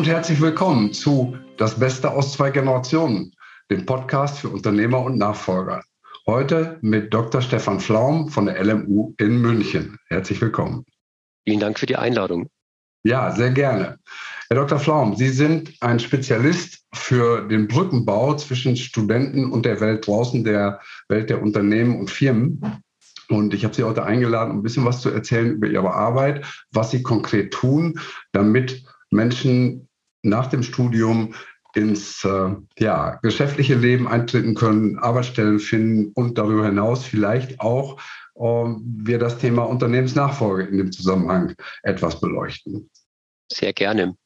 und herzlich willkommen zu Das Beste aus zwei Generationen, dem Podcast für Unternehmer und Nachfolger. Heute mit Dr. Stefan Flaum von der LMU in München. Herzlich willkommen. Vielen Dank für die Einladung. Ja, sehr gerne. Herr Dr. Flaum, Sie sind ein Spezialist für den Brückenbau zwischen Studenten und der Welt draußen, der Welt der Unternehmen und Firmen. Und ich habe Sie heute eingeladen, um ein bisschen was zu erzählen über Ihre Arbeit, was Sie konkret tun, damit Menschen nach dem Studium ins äh, ja, geschäftliche Leben eintreten können, Arbeitsstellen finden und darüber hinaus vielleicht auch äh, wir das Thema Unternehmensnachfolge in dem Zusammenhang etwas beleuchten. Sehr gerne.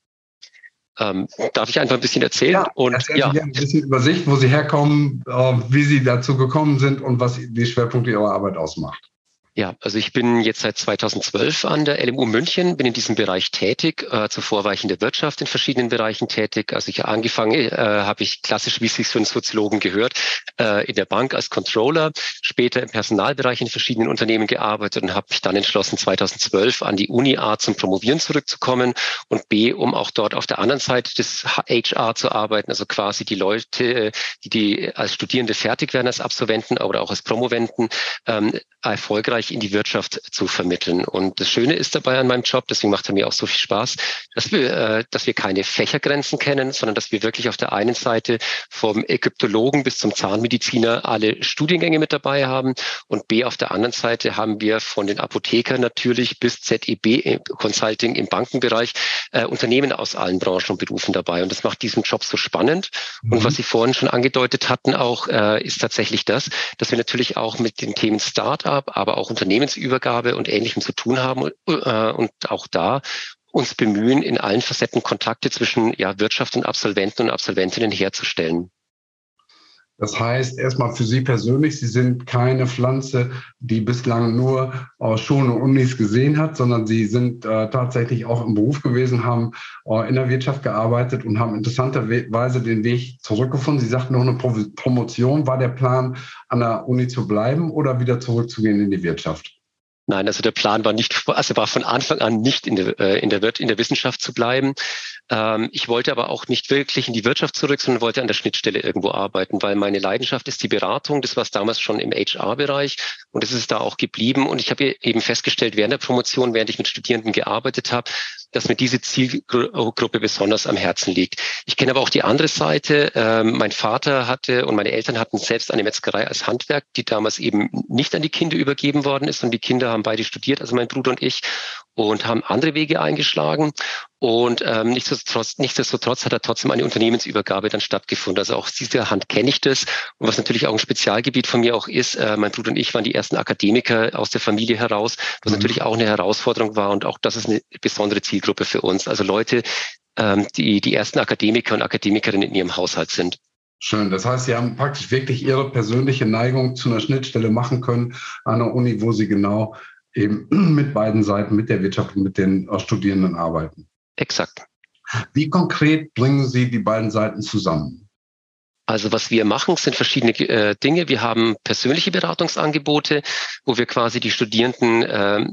Ähm, darf ich einfach ein bisschen erzählen? Ja, und ja. ein bisschen Übersicht, wo Sie herkommen, äh, wie Sie dazu gekommen sind und was die Schwerpunkte Ihrer Arbeit ausmacht. Ja, also ich bin jetzt seit 2012 an der LMU München, bin in diesem Bereich tätig, äh, zuvor war ich in der Wirtschaft in verschiedenen Bereichen tätig. Also ich angefangen äh, habe ich klassisch, wie es sich für einen Soziologen gehört, äh, in der Bank als Controller, später im Personalbereich in verschiedenen Unternehmen gearbeitet und habe mich dann entschlossen, 2012 an die Uni A zum Promovieren zurückzukommen und B, um auch dort auf der anderen Seite des HR zu arbeiten, also quasi die Leute, die, die als Studierende fertig werden als Absolventen oder auch als Promoventen, ähm, erfolgreich Bereich in die Wirtschaft zu vermitteln. Und das Schöne ist dabei an meinem Job, deswegen macht er mir auch so viel Spaß, dass wir, äh, dass wir keine Fächergrenzen kennen, sondern dass wir wirklich auf der einen Seite vom Ägyptologen bis zum Zahnmediziner alle Studiengänge mit dabei haben und B auf der anderen Seite haben wir von den Apothekern natürlich bis ZEB äh, Consulting im Bankenbereich äh, Unternehmen aus allen Branchen und Berufen dabei. Und das macht diesen Job so spannend. Mhm. Und was Sie vorhin schon angedeutet hatten, auch äh, ist tatsächlich das, dass wir natürlich auch mit den Themen Startup, aber auch Unternehmensübergabe und Ähnlichem zu tun haben äh, und auch da uns bemühen, in allen Facetten Kontakte zwischen ja, Wirtschaft und Absolventen und Absolventinnen herzustellen. Das heißt, erstmal für Sie persönlich, Sie sind keine Pflanze, die bislang nur aus Schulen und Unis gesehen hat, sondern Sie sind äh, tatsächlich auch im Beruf gewesen, haben äh, in der Wirtschaft gearbeitet und haben interessanterweise den Weg zurückgefunden. Sie sagten noch eine Pro Promotion. War der Plan, an der Uni zu bleiben oder wieder zurückzugehen in die Wirtschaft? Nein, also der Plan war nicht, also war von Anfang an nicht in der, äh, in der, in der Wissenschaft zu bleiben. Ähm, ich wollte aber auch nicht wirklich in die Wirtschaft zurück, sondern wollte an der Schnittstelle irgendwo arbeiten, weil meine Leidenschaft ist die Beratung. Das war es damals schon im HR-Bereich und es ist da auch geblieben. Und ich habe eben festgestellt während der Promotion, während ich mit Studierenden gearbeitet habe, dass mir diese Zielgruppe besonders am Herzen liegt. Ich kenne aber auch die andere Seite. Ähm, mein Vater hatte und meine Eltern hatten selbst eine Metzgerei als Handwerk, die damals eben nicht an die Kinder übergeben worden ist. Und die Kinder haben beide studiert, also mein Bruder und ich, und haben andere Wege eingeschlagen. Und ähm, nichtsdestotrotz, nichtsdestotrotz hat er trotzdem eine Unternehmensübergabe dann stattgefunden. Also auch dieser Hand kenne ich das. Und was natürlich auch ein Spezialgebiet von mir auch ist, äh, mein Bruder und ich waren die ersten Akademiker aus der Familie heraus, was mhm. natürlich auch eine Herausforderung war. Und auch das ist eine besondere Zielgruppe für uns. Also Leute, ähm, die die ersten Akademiker und Akademikerinnen in ihrem Haushalt sind. Schön. Das heißt, Sie haben praktisch wirklich Ihre persönliche Neigung zu einer Schnittstelle machen können an einer Uni, wo Sie genau eben mit beiden Seiten, mit der Wirtschaft und mit den Studierenden arbeiten. Exakt. Wie konkret bringen Sie die beiden Seiten zusammen? Also was wir machen, sind verschiedene äh, Dinge. Wir haben persönliche Beratungsangebote, wo wir quasi die Studierenden äh,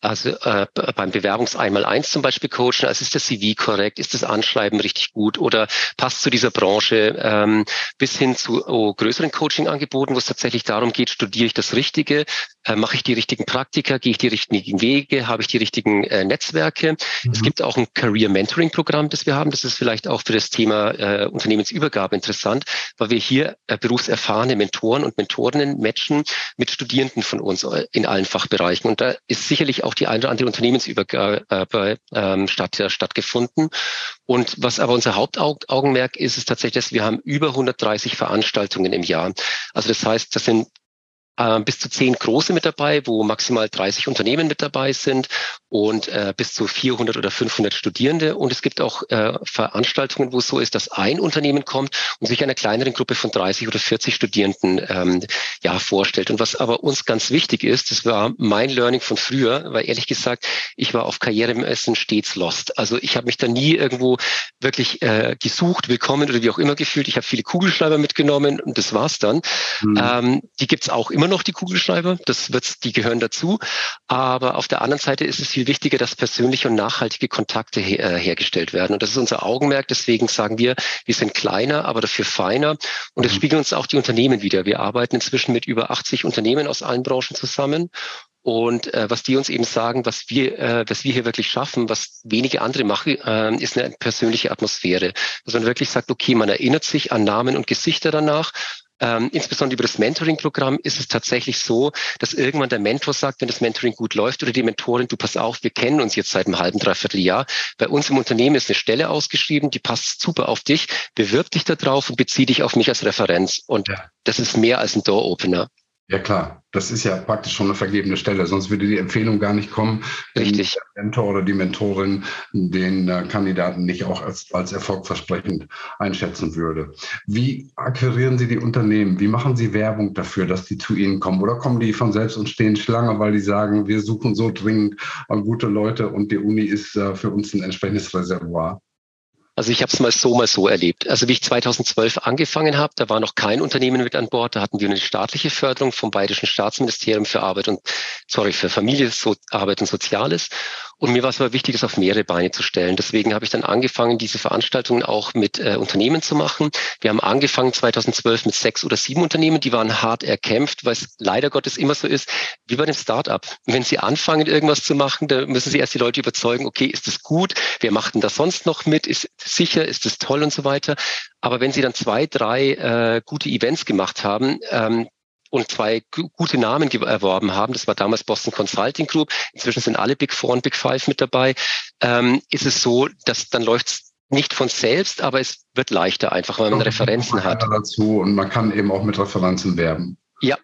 also äh, beim Bewerbungs einmal eins zum Beispiel coachen, also ist das CV korrekt, ist das Anschreiben richtig gut oder passt zu dieser Branche, ähm, bis hin zu oh, größeren Coaching-Angeboten, wo es tatsächlich darum geht, studiere ich das Richtige, äh, mache ich die richtigen Praktika, gehe ich die richtigen Wege, habe ich die richtigen äh, Netzwerke. Mhm. Es gibt auch ein Career Mentoring Programm, das wir haben. Das ist vielleicht auch für das Thema äh, Unternehmensübergabe interessant, weil wir hier äh, berufserfahrene Mentoren und Mentorinnen matchen mit Studierenden von uns äh, in allen Fachbereichen. Und da ist sicherlich auch die eine oder andere Unternehmensübergabe ähm, statt, äh, stattgefunden. Und was aber unser Hauptaugenmerk ist, ist tatsächlich, dass wir haben über 130 Veranstaltungen im Jahr. Also das heißt, das sind äh, bis zu zehn große mit dabei, wo maximal 30 Unternehmen mit dabei sind und äh, bis zu 400 oder 500 Studierende. Und es gibt auch äh, Veranstaltungen, wo es so ist, dass ein Unternehmen kommt und sich einer kleineren Gruppe von 30 oder 40 Studierenden ähm, ja vorstellt. Und was aber uns ganz wichtig ist, das war mein Learning von früher, weil ehrlich gesagt, ich war auf Karrieremessen stets lost. Also ich habe mich da nie irgendwo wirklich äh, gesucht, willkommen oder wie auch immer gefühlt. Ich habe viele Kugelschreiber mitgenommen und das war's dann. Mhm. Ähm, die gibt's auch immer immer noch die Kugelschreiber, das wird, die gehören dazu. Aber auf der anderen Seite ist es viel wichtiger, dass persönliche und nachhaltige Kontakte her, äh, hergestellt werden. Und das ist unser Augenmerk. Deswegen sagen wir, wir sind kleiner, aber dafür feiner. Und das mhm. spiegeln uns auch die Unternehmen wieder. Wir arbeiten inzwischen mit über 80 Unternehmen aus allen Branchen zusammen. Und äh, was die uns eben sagen, was wir, äh, was wir hier wirklich schaffen, was wenige andere machen, äh, ist eine persönliche Atmosphäre. Dass man wirklich sagt, okay, man erinnert sich an Namen und Gesichter danach ähm, insbesondere über das Mentoring-Programm ist es tatsächlich so, dass irgendwann der Mentor sagt, wenn das Mentoring gut läuft oder die Mentorin, du pass auf, wir kennen uns jetzt seit einem halben, dreiviertel Jahr. Bei uns im Unternehmen ist eine Stelle ausgeschrieben, die passt super auf dich. Bewirb dich da drauf und bezieh dich auf mich als Referenz. Und ja. das ist mehr als ein Door-Opener. Ja klar, das ist ja praktisch schon eine vergebene Stelle, sonst würde die Empfehlung gar nicht kommen, Richtig. der Mentor oder die Mentorin den äh, Kandidaten nicht auch als, als erfolgversprechend einschätzen würde. Wie akquirieren Sie die Unternehmen? Wie machen Sie Werbung dafür, dass die zu Ihnen kommen? Oder kommen die von selbst und stehen Schlange, weil die sagen, wir suchen so dringend äh, gute Leute und die Uni ist äh, für uns ein entsprechendes Reservoir? Also ich habe es mal so, mal so erlebt. Also wie ich 2012 angefangen habe, da war noch kein Unternehmen mit an Bord. Da hatten wir eine staatliche Förderung vom Bayerischen Staatsministerium für Arbeit und, sorry, für Familie, so, Arbeit und Soziales. Und mir war es aber wichtig, das auf mehrere Beine zu stellen. Deswegen habe ich dann angefangen, diese Veranstaltungen auch mit äh, Unternehmen zu machen. Wir haben angefangen 2012 mit sechs oder sieben Unternehmen, die waren hart erkämpft, weil es leider Gottes immer so ist, wie bei dem Startup. Wenn Sie anfangen, irgendwas zu machen, da müssen Sie erst die Leute überzeugen, okay, ist das gut? Wer macht denn das sonst noch mit? Ist sicher? Ist das toll und so weiter? Aber wenn Sie dann zwei, drei äh, gute Events gemacht haben, ähm, und zwei gute Namen erworben haben. Das war damals Boston Consulting Group. Inzwischen sind alle Big Four und Big Five mit dabei. Ähm, ist es so, dass dann läuft es nicht von selbst, aber es wird leichter einfach, weil man Referenzen hat. Dazu und man kann eben auch mit Referenzen werben. Ja.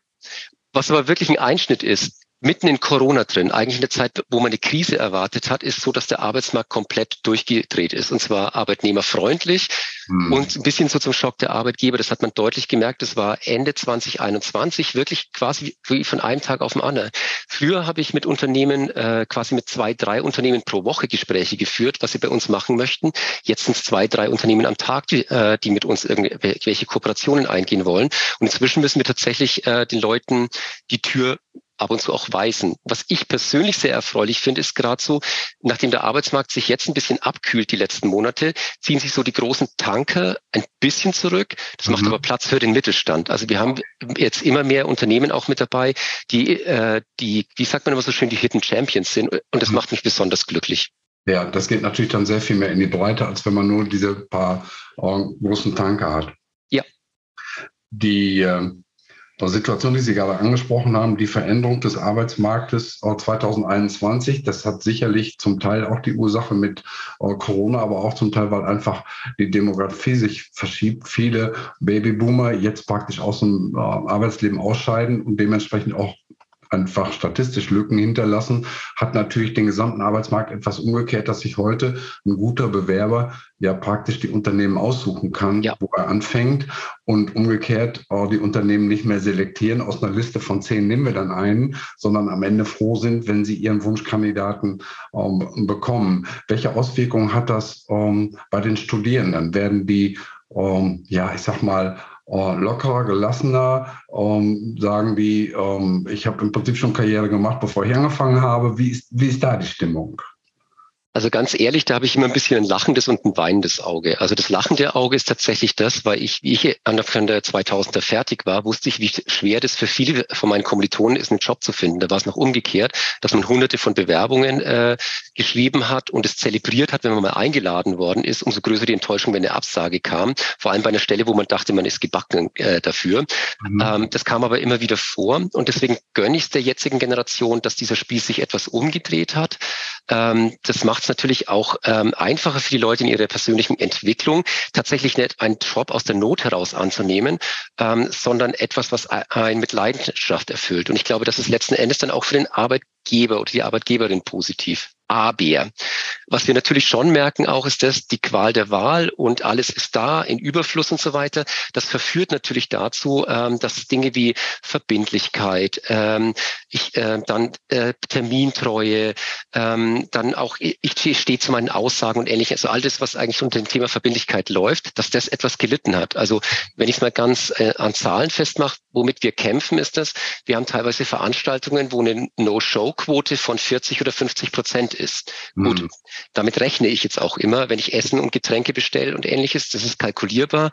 Was aber wirklich ein Einschnitt ist, mitten in Corona drin, eigentlich in der Zeit, wo man eine Krise erwartet hat, ist so, dass der Arbeitsmarkt komplett durchgedreht ist. Und zwar arbeitnehmerfreundlich hm. und ein bisschen so zum Schock der Arbeitgeber. Das hat man deutlich gemerkt. Das war Ende 2021 wirklich quasi wie von einem Tag auf den anderen. Früher habe ich mit Unternehmen, äh, quasi mit zwei, drei Unternehmen pro Woche Gespräche geführt, was sie bei uns machen möchten. Jetzt sind es zwei, drei Unternehmen am Tag, die, äh, die mit uns irgendwelche Kooperationen eingehen wollen. Und inzwischen müssen wir tatsächlich äh, den Leuten die Tür ab und zu auch weisen. Was ich persönlich sehr erfreulich finde, ist gerade so, nachdem der Arbeitsmarkt sich jetzt ein bisschen abkühlt die letzten Monate, ziehen sich so die großen Tanker ein bisschen zurück. Das mhm. macht aber Platz für den Mittelstand. Also wir haben jetzt immer mehr Unternehmen auch mit dabei, die, äh, die, wie sagt man immer so schön, die Hidden Champions sind. Und das mhm. macht mich besonders glücklich. Ja, das geht natürlich dann sehr viel mehr in die Breite, als wenn man nur diese paar äh, großen Tanker hat. Ja. Die äh, Situation, die Sie gerade angesprochen haben, die Veränderung des Arbeitsmarktes 2021, das hat sicherlich zum Teil auch die Ursache mit äh, Corona, aber auch zum Teil, weil einfach die Demografie sich verschiebt. Viele Babyboomer jetzt praktisch aus dem äh, Arbeitsleben ausscheiden und dementsprechend auch einfach statistisch Lücken hinterlassen, hat natürlich den gesamten Arbeitsmarkt etwas umgekehrt, dass sich heute ein guter Bewerber ja praktisch die Unternehmen aussuchen kann, ja. wo er anfängt und umgekehrt äh, die Unternehmen nicht mehr selektieren. Aus einer Liste von zehn nehmen wir dann einen, sondern am Ende froh sind, wenn sie ihren Wunschkandidaten ähm, bekommen. Welche Auswirkungen hat das ähm, bei den Studierenden? Werden die, ähm, ja, ich sag mal, äh, lockerer, gelassener, ähm, sagen die, ähm, ich habe im Prinzip schon Karriere gemacht, bevor ich angefangen habe. Wie ist, wie ist da die Stimmung? Also ganz ehrlich, da habe ich immer ein bisschen ein lachendes und ein weinendes Auge. Also das lachende Auge ist tatsächlich das, weil ich, wie ich Anfang der 2000er fertig war, wusste ich, wie schwer das für viele von meinen Kommilitonen ist, einen Job zu finden. Da war es noch umgekehrt, dass man hunderte von Bewerbungen äh, geschrieben hat und es zelebriert hat, wenn man mal eingeladen worden ist. Umso größer die Enttäuschung, wenn eine Absage kam. Vor allem bei einer Stelle, wo man dachte, man ist gebacken äh, dafür. Mhm. Ähm, das kam aber immer wieder vor und deswegen gönne ich es der jetzigen Generation, dass dieser Spiel sich etwas umgedreht hat. Ähm, das macht es natürlich auch ähm, einfacher für die Leute in ihrer persönlichen Entwicklung, tatsächlich nicht einen Job aus der Not heraus anzunehmen, ähm, sondern etwas, was einen mit Leidenschaft erfüllt. Und ich glaube, das ist letzten Endes dann auch für den Arbeitgeber oder die Arbeitgeberin positiv. Aber was wir natürlich schon merken auch, ist dass die Qual der Wahl und alles ist da in Überfluss und so weiter. Das verführt natürlich dazu, ähm, dass Dinge wie Verbindlichkeit, ähm, ich, äh, dann äh, Termintreue, ähm, dann auch ich, stehe zu meinen Aussagen und ähnliches, also all das, was eigentlich unter dem Thema Verbindlichkeit läuft, dass das etwas gelitten hat. Also wenn ich es mal ganz äh, an Zahlen festmache, womit wir kämpfen, ist das, wir haben teilweise Veranstaltungen, wo eine No-Show-Quote von 40 oder 50 Prozent ist. Mhm. Gut, damit rechne ich jetzt auch immer, wenn ich Essen und Getränke bestelle und ähnliches, das ist kalkulierbar.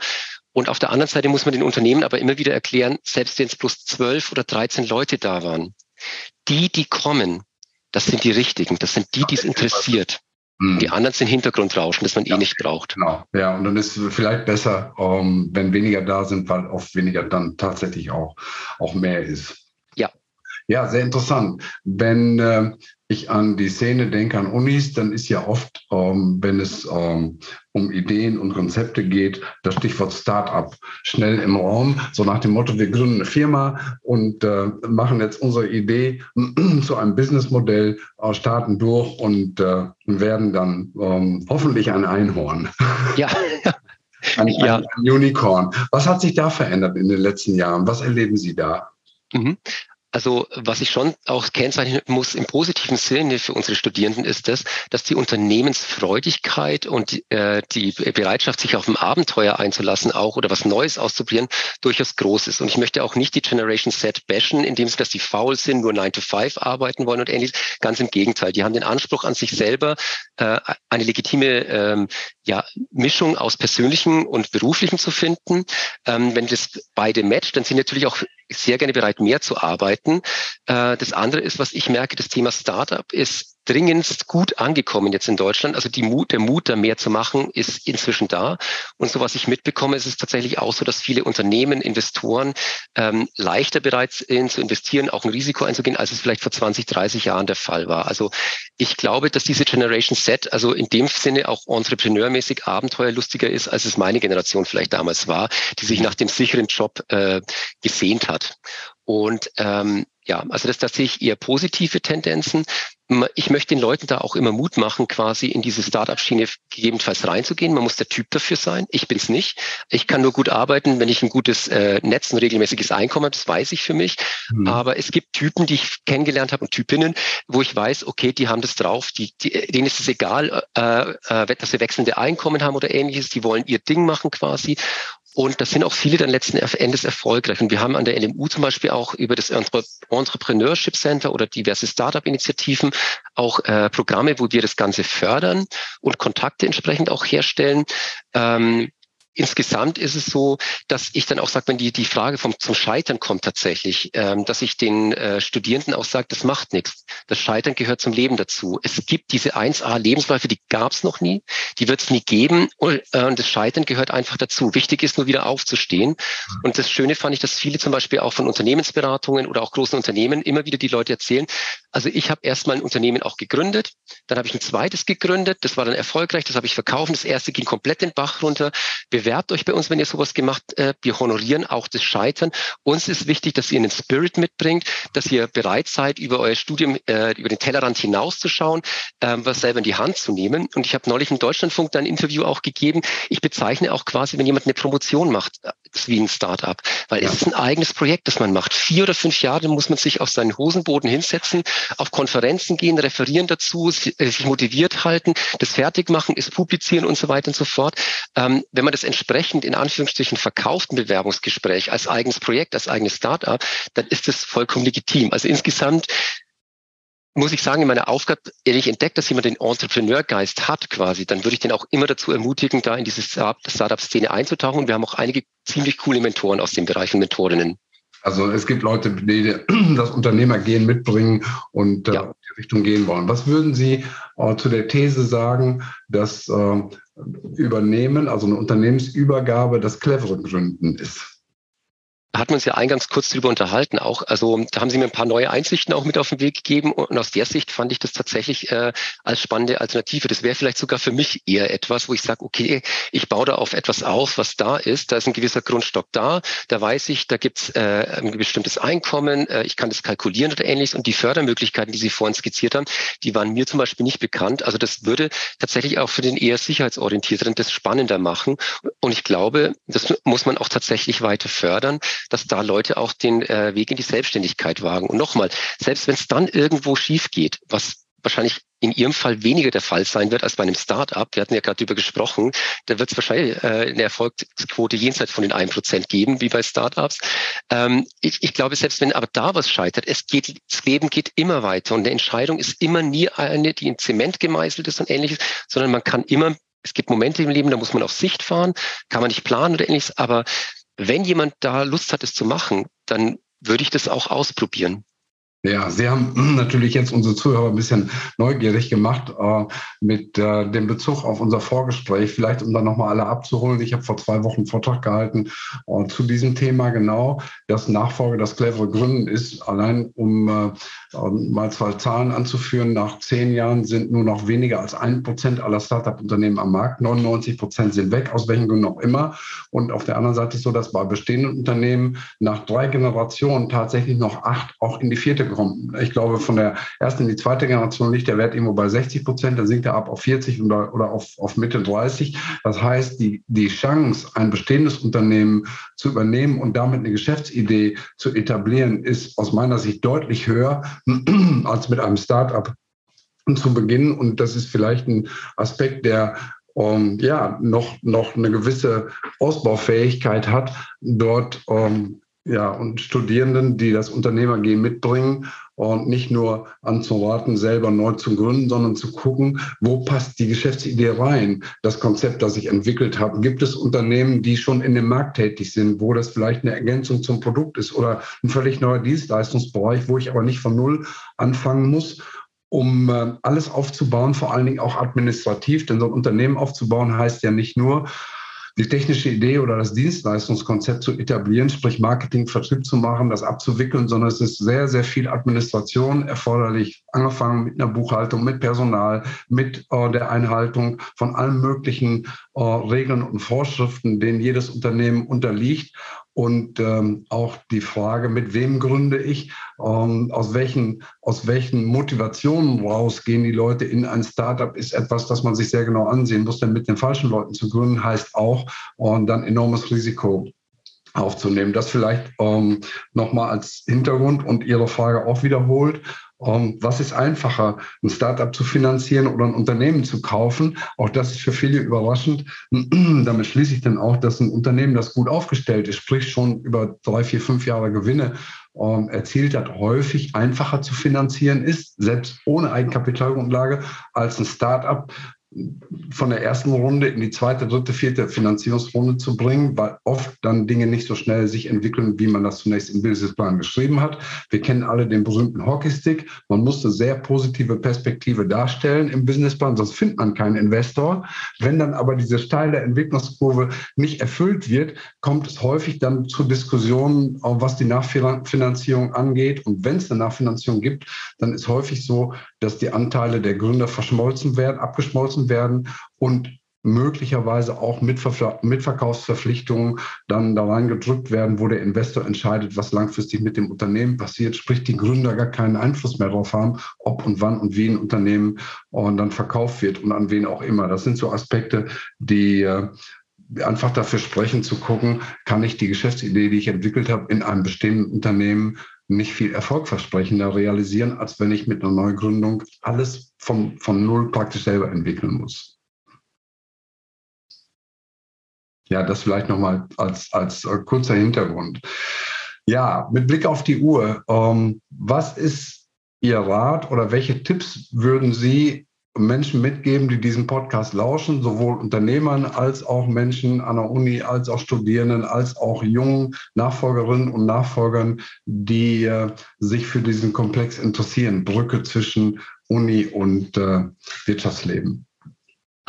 Und auf der anderen Seite muss man den Unternehmen aber immer wieder erklären, selbst wenn es plus zwölf oder 13 Leute da waren, die, die kommen, das sind die richtigen, das sind die, die es interessiert. Die hm. anderen sind Hintergrundrauschen, das man eh ja, eh nicht braucht. Genau, ja, und dann ist es vielleicht besser, um, ähm, wenn weniger da sind, weil oft weniger dann tatsächlich auch, auch mehr ist. Ja. Ja, sehr interessant. Wenn äh, ich an die Szene denke, an Unis, dann ist ja oft, ähm, wenn es ähm, um Ideen und Konzepte geht, das Stichwort Start-up schnell im Raum, so nach dem Motto, wir gründen eine Firma und äh, machen jetzt unsere Idee zu einem Businessmodell, äh, starten durch und äh, werden dann ähm, hoffentlich ein Einhorn. Ja. ein, ja. ein Unicorn. Was hat sich da verändert in den letzten Jahren? Was erleben Sie da? Mhm. Also was ich schon auch kennzeichnen muss im positiven Sinne für unsere Studierenden ist das, dass die Unternehmensfreudigkeit und äh, die Bereitschaft, sich auf ein Abenteuer einzulassen auch oder was Neues auszuprobieren, durchaus groß ist. Und ich möchte auch nicht die Generation Z bashen, indem sie, dass die faul sind, nur 9 to 5 arbeiten wollen und ähnliches. Ganz im Gegenteil. Die haben den Anspruch an sich selber, äh, eine legitime ähm, ja, Mischung aus persönlichen und beruflichen zu finden. Ähm, wenn das beide matcht, dann sind natürlich auch sehr gerne bereit, mehr zu arbeiten. Äh, das andere ist, was ich merke, das Thema Startup ist dringendst gut angekommen jetzt in Deutschland. Also die Mut, der Mut, da mehr zu machen, ist inzwischen da. Und so was ich mitbekomme, ist es tatsächlich auch so, dass viele Unternehmen, Investoren ähm, leichter bereit sind zu investieren, auch ein Risiko einzugehen, als es vielleicht vor 20, 30 Jahren der Fall war. Also ich glaube, dass diese Generation Set also in dem Sinne auch entrepreneurmäßig abenteuerlustiger ist, als es meine Generation vielleicht damals war, die sich nach dem sicheren Job äh, gesehnt hat. Und ähm, ja, also das, das sehe ich eher positive Tendenzen ich möchte den Leuten da auch immer Mut machen, quasi in diese Startup-Schiene gegebenenfalls reinzugehen. Man muss der Typ dafür sein. Ich bin's nicht. Ich kann nur gut arbeiten, wenn ich ein gutes äh, Netz, ein regelmäßiges Einkommen habe. Das weiß ich für mich. Mhm. Aber es gibt Typen, die ich kennengelernt habe und Typinnen, wo ich weiß, okay, die haben das drauf. Die, die, denen ist es egal, äh, äh, dass sie wechselnde Einkommen haben oder ähnliches. Die wollen ihr Ding machen quasi. Und das sind auch viele dann letzten Endes erfolgreich. Und wir haben an der LMU zum Beispiel auch über das Entrepreneurship Center oder diverse Startup-Initiativen auch äh, Programme, wo wir das Ganze fördern und Kontakte entsprechend auch herstellen. Ähm, insgesamt ist es so, dass ich dann auch sage, wenn die, die Frage vom, zum Scheitern kommt tatsächlich, ähm, dass ich den äh, Studierenden auch sage, das macht nichts. Das Scheitern gehört zum Leben dazu. Es gibt diese 1A-Lebensläufe, die gab es noch nie, die wird es nie geben und äh, das Scheitern gehört einfach dazu. Wichtig ist nur wieder aufzustehen. Und das Schöne fand ich, dass viele zum Beispiel auch von Unternehmensberatungen oder auch großen Unternehmen immer wieder die Leute erzählen, also ich habe erstmal ein Unternehmen auch gegründet, dann habe ich ein zweites gegründet, das war dann erfolgreich, das habe ich verkauft, das erste ging komplett den Bach runter. Bewerbt euch bei uns, wenn ihr sowas gemacht, äh, wir honorieren auch das Scheitern. Uns ist wichtig, dass ihr einen Spirit mitbringt, dass ihr bereit seid, über euer Studium, äh, über den Tellerrand hinauszuschauen, äh, was selber in die Hand zu nehmen. Und ich habe neulich im Deutschlandfunk da ein Interview auch gegeben. Ich bezeichne auch quasi, wenn jemand eine Promotion macht, das ist wie ein Startup, weil ja. es ist ein eigenes Projekt, das man macht. Vier oder fünf Jahre muss man sich auf seinen Hosenboden hinsetzen auf Konferenzen gehen, referieren dazu, äh, sich motiviert halten, das Fertigmachen ist publizieren und so weiter und so fort. Ähm, wenn man das entsprechend in Anführungsstrichen verkauft, ein Bewerbungsgespräch als eigenes Projekt, als eigenes Startup, dann ist das vollkommen legitim. Also insgesamt muss ich sagen, in meiner Aufgabe, ehrlich entdeckt, dass jemand den Entrepreneurgeist hat quasi, dann würde ich den auch immer dazu ermutigen, da in diese Startup-Szene einzutauchen. Und wir haben auch einige ziemlich coole Mentoren aus dem Bereich und Mentorinnen. Also es gibt Leute, die das Unternehmergehen mitbringen und äh, ja. äh, die Richtung gehen wollen. Was würden Sie äh, zu der These sagen, dass äh, Übernehmen, also eine Unternehmensübergabe, das clevere Gründen ist? Hatten wir uns ja eingangs kurz drüber unterhalten auch. Also da haben Sie mir ein paar neue Einsichten auch mit auf den Weg gegeben und aus der Sicht fand ich das tatsächlich äh, als spannende Alternative. Das wäre vielleicht sogar für mich eher etwas, wo ich sage, okay, ich baue da auf etwas auf, was da ist. Da ist ein gewisser Grundstock da. Da weiß ich, da gibt's äh, ein bestimmtes Einkommen. Äh, ich kann das kalkulieren oder ähnliches. Und die Fördermöglichkeiten, die Sie vorhin skizziert haben, die waren mir zum Beispiel nicht bekannt. Also das würde tatsächlich auch für den eher sicherheitsorientierteren das spannender machen. Und ich glaube, das muss man auch tatsächlich weiter fördern dass da Leute auch den äh, Weg in die Selbstständigkeit wagen. Und nochmal, selbst wenn es dann irgendwo schief geht, was wahrscheinlich in Ihrem Fall weniger der Fall sein wird als bei einem Start-up. Wir hatten ja gerade darüber gesprochen. Da wird es wahrscheinlich äh, eine Erfolgsquote jenseits von den 1% geben, wie bei Start-ups. Ähm, ich, ich glaube, selbst wenn aber da was scheitert, es geht, das Leben geht immer weiter und eine Entscheidung ist immer nie eine, die in Zement gemeißelt ist und ähnliches, sondern man kann immer es gibt Momente im Leben, da muss man auf Sicht fahren, kann man nicht planen oder ähnliches, aber wenn jemand da Lust hat, es zu machen, dann würde ich das auch ausprobieren. Ja, Sie haben natürlich jetzt unsere Zuhörer ein bisschen neugierig gemacht äh, mit äh, dem Bezug auf unser Vorgespräch. Vielleicht, um dann nochmal alle abzuholen. Ich habe vor zwei Wochen einen Vortrag gehalten äh, zu diesem Thema genau. Das Nachfolge, das clevere Gründen ist, allein um äh, ähm, mal zwei Zahlen anzuführen, nach zehn Jahren sind nur noch weniger als ein Prozent aller Startup-Unternehmen am Markt. 99 Prozent sind weg, aus welchen Gründen auch immer. Und auf der anderen Seite ist so, dass bei bestehenden Unternehmen nach drei Generationen tatsächlich noch acht auch in die vierte kommen. Ich glaube, von der ersten in die zweite Generation liegt der Wert irgendwo bei 60 Prozent, dann sinkt er ab auf 40 oder, oder auf, auf Mitte 30. Das heißt, die, die Chance, ein bestehendes Unternehmen zu übernehmen und damit eine Geschäftsidee zu etablieren, ist aus meiner Sicht deutlich höher als mit einem Start-up zu beginnen. Und das ist vielleicht ein Aspekt, der um, ähm, ja, noch, noch eine gewisse Ausbaufähigkeit hat, dort um, ja, und Studierenden, die das Unternehmergehen mitbringen und nicht nur anzuraten, selber neu zu gründen, sondern zu gucken, wo passt die Geschäftsidee rein, das Konzept, das ich entwickelt habe. Gibt es Unternehmen, die schon in dem Markt tätig sind, wo das vielleicht eine Ergänzung zum Produkt ist oder ein völlig neuer Dienstleistungsbereich, wo ich aber nicht von Null anfangen muss um äh, alles aufzubauen, vor allen Dingen auch administrativ. Denn so ein Unternehmen aufzubauen heißt ja nicht nur, die technische Idee oder das Dienstleistungskonzept zu etablieren, sprich Marketing, Vertrieb zu machen, das abzuwickeln, sondern es ist sehr, sehr viel Administration erforderlich, angefangen mit einer Buchhaltung, mit Personal, mit äh, der Einhaltung von allen möglichen äh, Regeln und Vorschriften, denen jedes Unternehmen unterliegt und ähm, auch die Frage, mit wem gründe ich, ähm, aus, welchen, aus welchen Motivationen rausgehen die Leute in ein Startup, ist etwas, das man sich sehr genau ansehen muss. Denn mit den falschen Leuten zu gründen, heißt auch und dann enormes Risiko aufzunehmen. Das vielleicht ähm, nochmal als Hintergrund und Ihre Frage auch wiederholt. Ähm, was ist einfacher, ein Startup zu finanzieren oder ein Unternehmen zu kaufen? Auch das ist für viele überraschend. Damit schließe ich dann auch, dass ein Unternehmen, das gut aufgestellt ist, sprich schon über drei, vier, fünf Jahre Gewinne ähm, erzielt hat, häufig einfacher zu finanzieren ist, selbst ohne Eigenkapitalgrundlage, als ein Startup, von der ersten Runde in die zweite, dritte, vierte Finanzierungsrunde zu bringen, weil oft dann Dinge nicht so schnell sich entwickeln, wie man das zunächst im Businessplan geschrieben hat. Wir kennen alle den berühmten Hockeystick. Man muss eine sehr positive Perspektive darstellen im Businessplan, sonst findet man keinen Investor. Wenn dann aber diese steile Entwicklungskurve nicht erfüllt wird, kommt es häufig dann zu Diskussionen, was die Nachfinanzierung angeht. Und wenn es eine Nachfinanzierung gibt, dann ist häufig so, dass die Anteile der Gründer verschmolzen werden, abgeschmolzen werden und möglicherweise auch mit Mitverkaufsverpflichtungen dann da reingedrückt werden, wo der Investor entscheidet, was langfristig mit dem Unternehmen passiert, sprich die Gründer gar keinen Einfluss mehr darauf haben, ob und wann und wie ein Unternehmen und dann verkauft wird und an wen auch immer. Das sind so Aspekte, die äh, einfach dafür sprechen zu gucken, kann ich die Geschäftsidee, die ich entwickelt habe, in einem bestehenden Unternehmen nicht viel erfolgversprechender realisieren, als wenn ich mit einer Neugründung alles von, von Null praktisch selber entwickeln muss. Ja, das vielleicht nochmal als, als äh, kurzer Hintergrund. Ja, mit Blick auf die Uhr, ähm, was ist Ihr Rat oder welche Tipps würden Sie Menschen mitgeben, die diesen Podcast lauschen, sowohl Unternehmern als auch Menschen an der Uni, als auch Studierenden, als auch jungen Nachfolgerinnen und Nachfolgern, die äh, sich für diesen Komplex interessieren. Brücke zwischen Uni und äh, Wirtschaftsleben.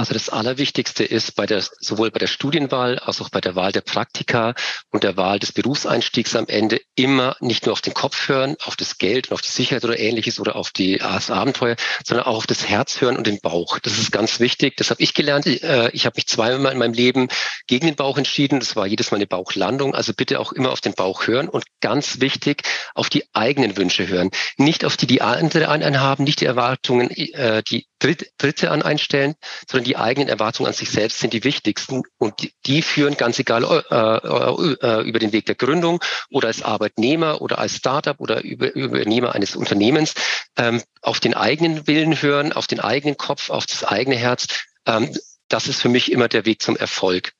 Also das Allerwichtigste ist bei der, sowohl bei der Studienwahl als auch bei der Wahl der Praktika und der Wahl des Berufseinstiegs am Ende immer nicht nur auf den Kopf hören, auf das Geld und auf die Sicherheit oder ähnliches oder auf die, das Abenteuer, sondern auch auf das Herz hören und den Bauch. Das ist ganz wichtig. Das habe ich gelernt. Äh, ich habe mich zweimal in meinem Leben gegen den Bauch entschieden. Das war jedes Mal eine Bauchlandung. Also bitte auch immer auf den Bauch hören und ganz wichtig, auf die eigenen Wünsche hören. Nicht auf die, die andere einen haben, nicht die Erwartungen, äh, die Dritte an einstellen, sondern die eigenen Erwartungen an sich selbst sind die wichtigsten und die, führen ganz egal äh, äh, äh, über den Weg der Gründung oder als Arbeitnehmer oder als Startup oder über, Übernehmer eines Unternehmens ähm, auf den eigenen Willen hören, auf den eigenen Kopf, auf das eigene Herz. Ähm, das ist für mich immer der Weg zum Erfolg.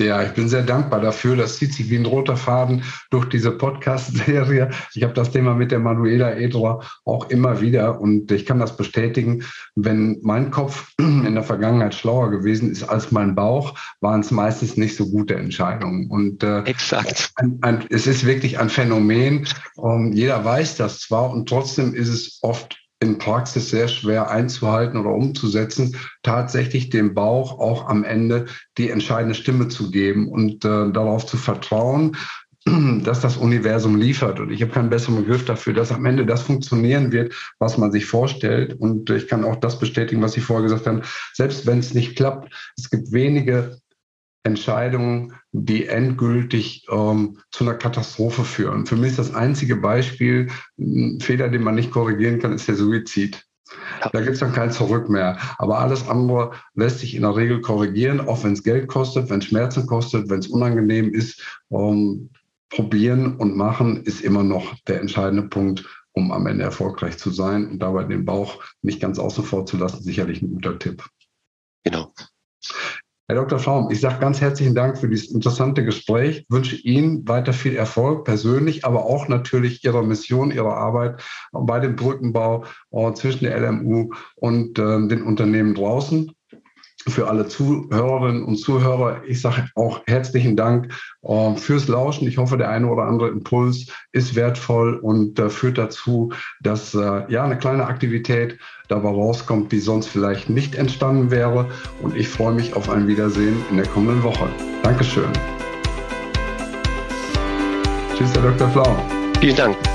Ja, ich bin sehr dankbar dafür. Das zieht sich wie ein roter Faden durch diese Podcast-Serie. Ich habe das Thema mit der Manuela Edler auch immer wieder und ich kann das bestätigen. Wenn mein Kopf in der Vergangenheit schlauer gewesen ist als mein Bauch, waren es meistens nicht so gute Entscheidungen. Und äh, Exakt. Ein, ein, es ist wirklich ein Phänomen. Um, jeder weiß das zwar und trotzdem ist es oft in Praxis sehr schwer einzuhalten oder umzusetzen, tatsächlich dem Bauch auch am Ende die entscheidende Stimme zu geben und äh, darauf zu vertrauen, dass das Universum liefert. Und ich habe keinen besseren Begriff dafür, dass am Ende das funktionieren wird, was man sich vorstellt. Und ich kann auch das bestätigen, was Sie vorher gesagt haben. Selbst wenn es nicht klappt, es gibt wenige Entscheidungen, die endgültig ähm, zu einer Katastrophe führen. Für mich ist das einzige Beispiel, ein Fehler, den man nicht korrigieren kann, ist der Suizid. Da gibt es dann kein Zurück mehr. Aber alles andere lässt sich in der Regel korrigieren, auch wenn es Geld kostet, wenn es Schmerzen kostet, wenn es unangenehm ist. Ähm, probieren und machen ist immer noch der entscheidende Punkt, um am Ende erfolgreich zu sein und dabei den Bauch nicht ganz außen vor zu lassen. Sicherlich ein guter Tipp. Genau. Herr Dr. Schaum, ich sage ganz herzlichen Dank für dieses interessante Gespräch, wünsche Ihnen weiter viel Erfolg persönlich, aber auch natürlich Ihrer Mission, Ihrer Arbeit bei dem Brückenbau äh, zwischen der LMU und äh, den Unternehmen draußen für alle Zuhörerinnen und Zuhörer. Ich sage auch herzlichen Dank äh, fürs Lauschen. Ich hoffe, der eine oder andere Impuls ist wertvoll und äh, führt dazu, dass äh, ja eine kleine Aktivität dabei rauskommt, die sonst vielleicht nicht entstanden wäre. Und ich freue mich auf ein Wiedersehen in der kommenden Woche. Dankeschön. Tschüss, Herr Dr. Flau. Vielen Dank.